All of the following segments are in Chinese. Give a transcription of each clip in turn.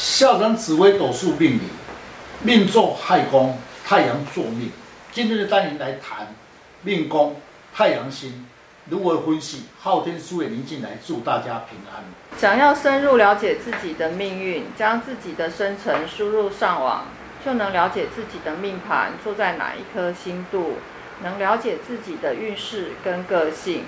校长紫微斗数命理，命坐亥宫，太阳坐命。今天的单元来谈命宫太阳星如何分析。昊天书院林进来祝大家平安。想要深入了解自己的命运，将自己的生辰输入上网，就能了解自己的命盘坐在哪一颗星度，能了解自己的运势跟个性。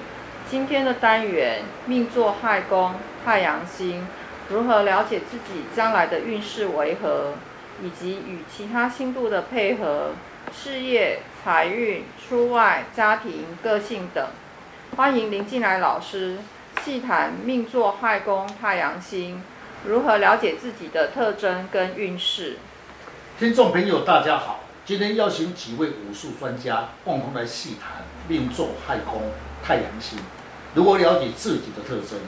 今天的单元命坐亥宫，太阳星如何了解自己将来的运势为何，以及与其他星度的配合。事业、财运、出外、家庭、个性等，欢迎林进来老师细谈命座亥宫太阳星，如何了解自己的特征跟运势。听众朋友，大家好，今天邀请几位武术专家共同来细谈命座亥宫太阳星，如何了解自己的特征。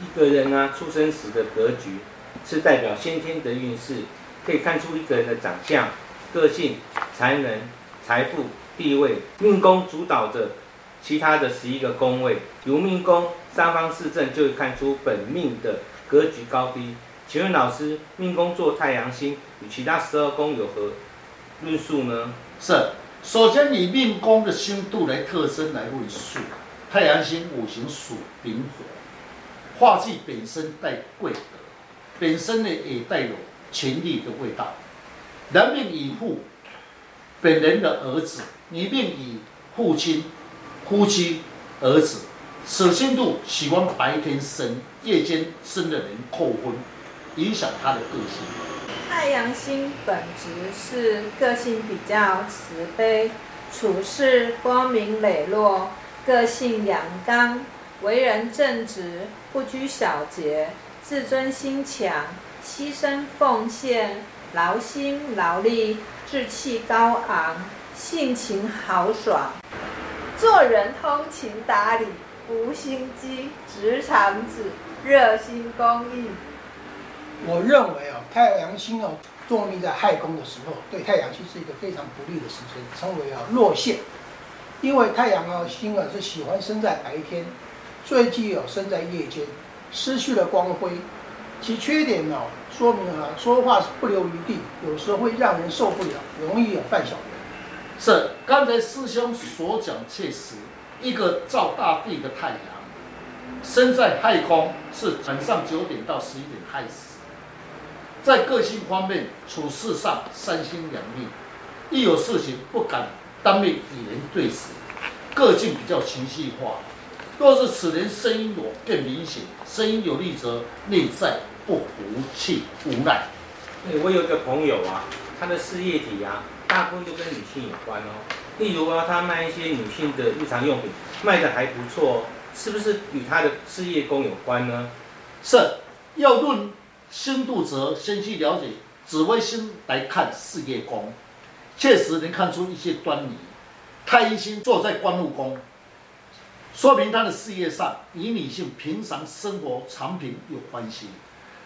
一个人、啊，出生时的格局是代表先天的运势，可以看出一个人的长相。个性、才能、财富、地位，命宫主导着其他的十一个宫位。由命宫三方四正就会看出本命的格局高低。请问老师，命宫坐太阳星与其他十二宫有何论述呢？是，首先以命宫的星度来特征来论述。太阳星五行属丙火，化忌本身带贵德，本身呢也带有权力的味道。男命以父，本人的儿子；女命以父亲、夫妻、儿子。此星度喜欢白天生、夜间生的人扣分，影响他的个性。太阳星本质是个性比较慈悲，处事光明磊落，个性阳刚，为人正直，不拘小节，自尊心强，牺牲奉献。劳心劳力，志气高昂，性情豪爽，做人通情达理，无心机，直肠子，热心公益。我认为啊，太阳星哦，坐命在亥宫的时候，对太阳星是一个非常不利的时辰，称为啊落陷。因为太阳啊星啊是喜欢生在白天，最忌啊生在夜间，失去了光辉。其缺点呢，说明啊，说话是不留余地，有时候会让人受不了，容易有犯小人。是，刚才师兄所讲确实，一个照大地的太阳，生在亥空，是晚上九点到十一点亥时。在个性方面，处事上三心两意，一有事情不敢当面与人对视，个性比较情绪化。若是此人声音有更明显，声音有力则内在不服气无奈。我有一个朋友啊，他的事业体啊，大部分都跟女性有关哦。例如啊，他卖一些女性的日常用品，卖的还不错哦，是不是与他的事业宫有关呢？是，要论星度则先去了解紫微星来看事业宫，确实能看出一些端倪。太阴星坐在官禄宫。说明他的事业上与女性平常生活常频有关系，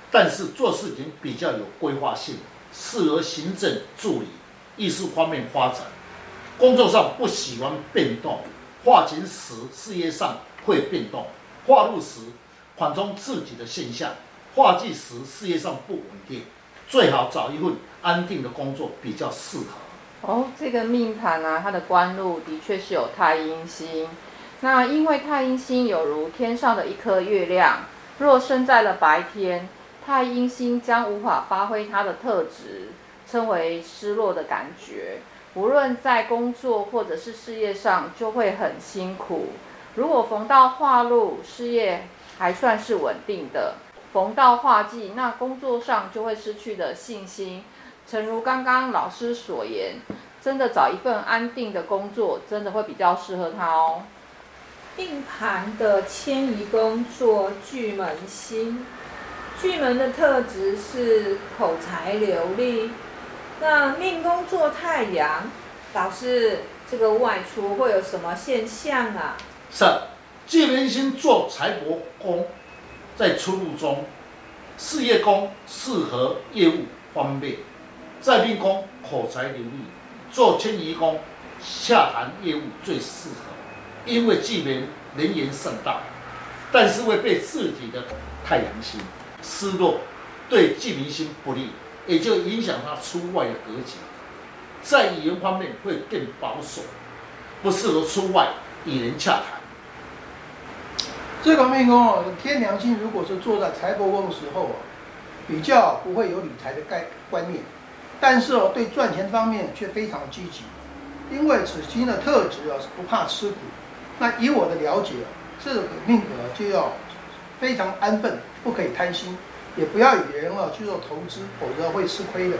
但是做事情比较有规划性，适合行政助理、艺术方面发展。工作上不喜欢变动，化权时事业上会变动，化禄时缓冲自己的现象，化忌时事业上不稳定，最好找一份安定的工作比较适合。哦，这个命盘啊，它的官禄的确是有太阴星。那因为太阴星有如天上的一颗月亮，若生在了白天，太阴星将无法发挥它的特质，称为失落的感觉。无论在工作或者是事业上，就会很辛苦。如果逢到化禄，事业还算是稳定的；逢到化忌，那工作上就会失去的信心。诚如刚刚老师所言，真的找一份安定的工作，真的会比较适合他哦。命盘的迁移宫做巨门星，巨门的特质是口才流利。那命宫做太阳，导致这个外出会有什么现象啊？是，巨门星做财帛宫，在出入中，事业宫适合业务方便，在命宫口才流利，做迁移宫洽谈业务最适合。因为巨门能言善道，但是会被自己的太阳星失落，对忌明星不利，也就影响他出外的格局。在语言方面会更保守，不适合出外与人洽谈。这个命宫哦，天梁星如果是坐在财帛宫的时候啊，比较不会有理财的概观念，但是哦，对赚钱方面却非常积极。因为此星的特质啊是不怕吃苦。那以我的了解，这个命格就要非常安分，不可以贪心，也不要与人啊去做投资，否则会吃亏的。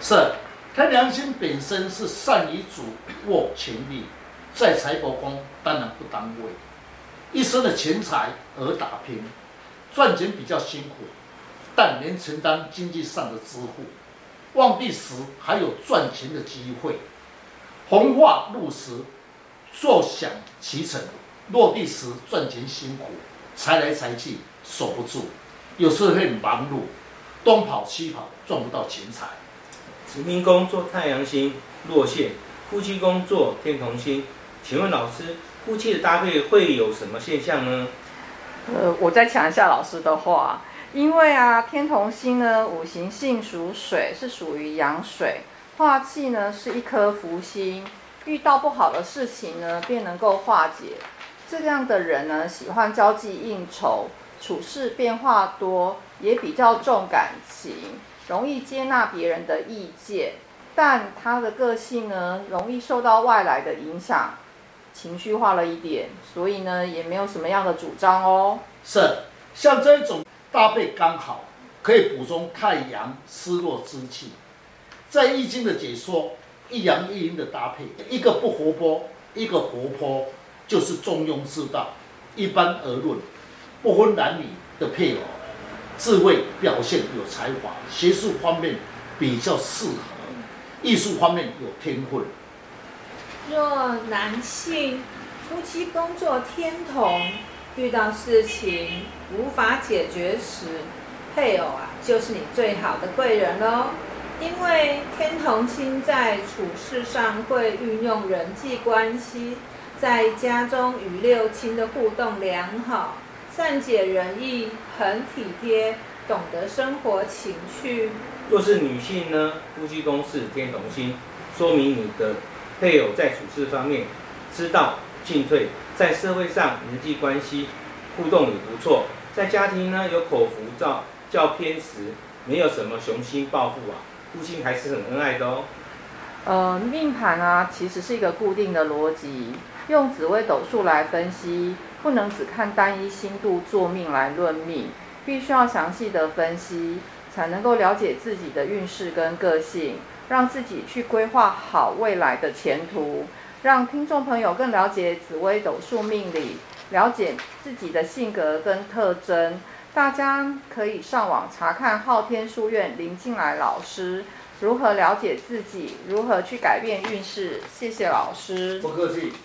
是，天梁星本身是善于主握权力，在财帛宫当然不当位。一生的钱财而打拼，赚钱比较辛苦，但能承担经济上的支付。旺地时还有赚钱的机会。红化禄时，坐享其成；落地时赚钱辛苦，财来财去守不住，有时候会忙碌，东跑西跑，赚不到钱财。子命宫坐太阳星落陷，夫妻宫坐天同星，请问老师？夫妻的搭配会有什么现象呢？呃，我再讲一下老师的话，因为啊，天同星呢，五行性属水，是属于阳水，化气呢是一颗福星，遇到不好的事情呢，便能够化解。这样的人呢，喜欢交际应酬，处事变化多，也比较重感情，容易接纳别人的意见，但他的个性呢，容易受到外来的影响。情绪化了一点，所以呢，也没有什么样的主张哦。是，像这种搭配刚好，可以补充太阳失落之气。在易经的解说，一阳一阴的搭配，一个不活泼，一个活泼，就是中庸之道。一般而论，不分男女的配偶，智慧表现有才华，学术方面比较适合，艺术方面有天分。若男性夫妻工作天同，遇到事情无法解决时，配偶啊就是你最好的贵人喽。因为天同星在处事上会运用人际关系，在家中与六亲的互动良好，善解人意，很体贴，懂得生活情趣。若是女性呢，夫妻宫是天同星，说明你的。配偶在处事方面知道进退，在社会上人际关系互动也不错，在家庭呢有口福照较偏食，没有什么雄心抱负啊，夫妻还是很恩爱的哦。呃，命盘啊，其实是一个固定的逻辑，用紫微斗数来分析，不能只看单一星度做命来论命，必须要详细的分析，才能够了解自己的运势跟个性。让自己去规划好未来的前途，让听众朋友更了解紫微斗数命理，了解自己的性格跟特征。大家可以上网查看昊天书院林静来老师如何了解自己，如何去改变运势。谢谢老师。不客气。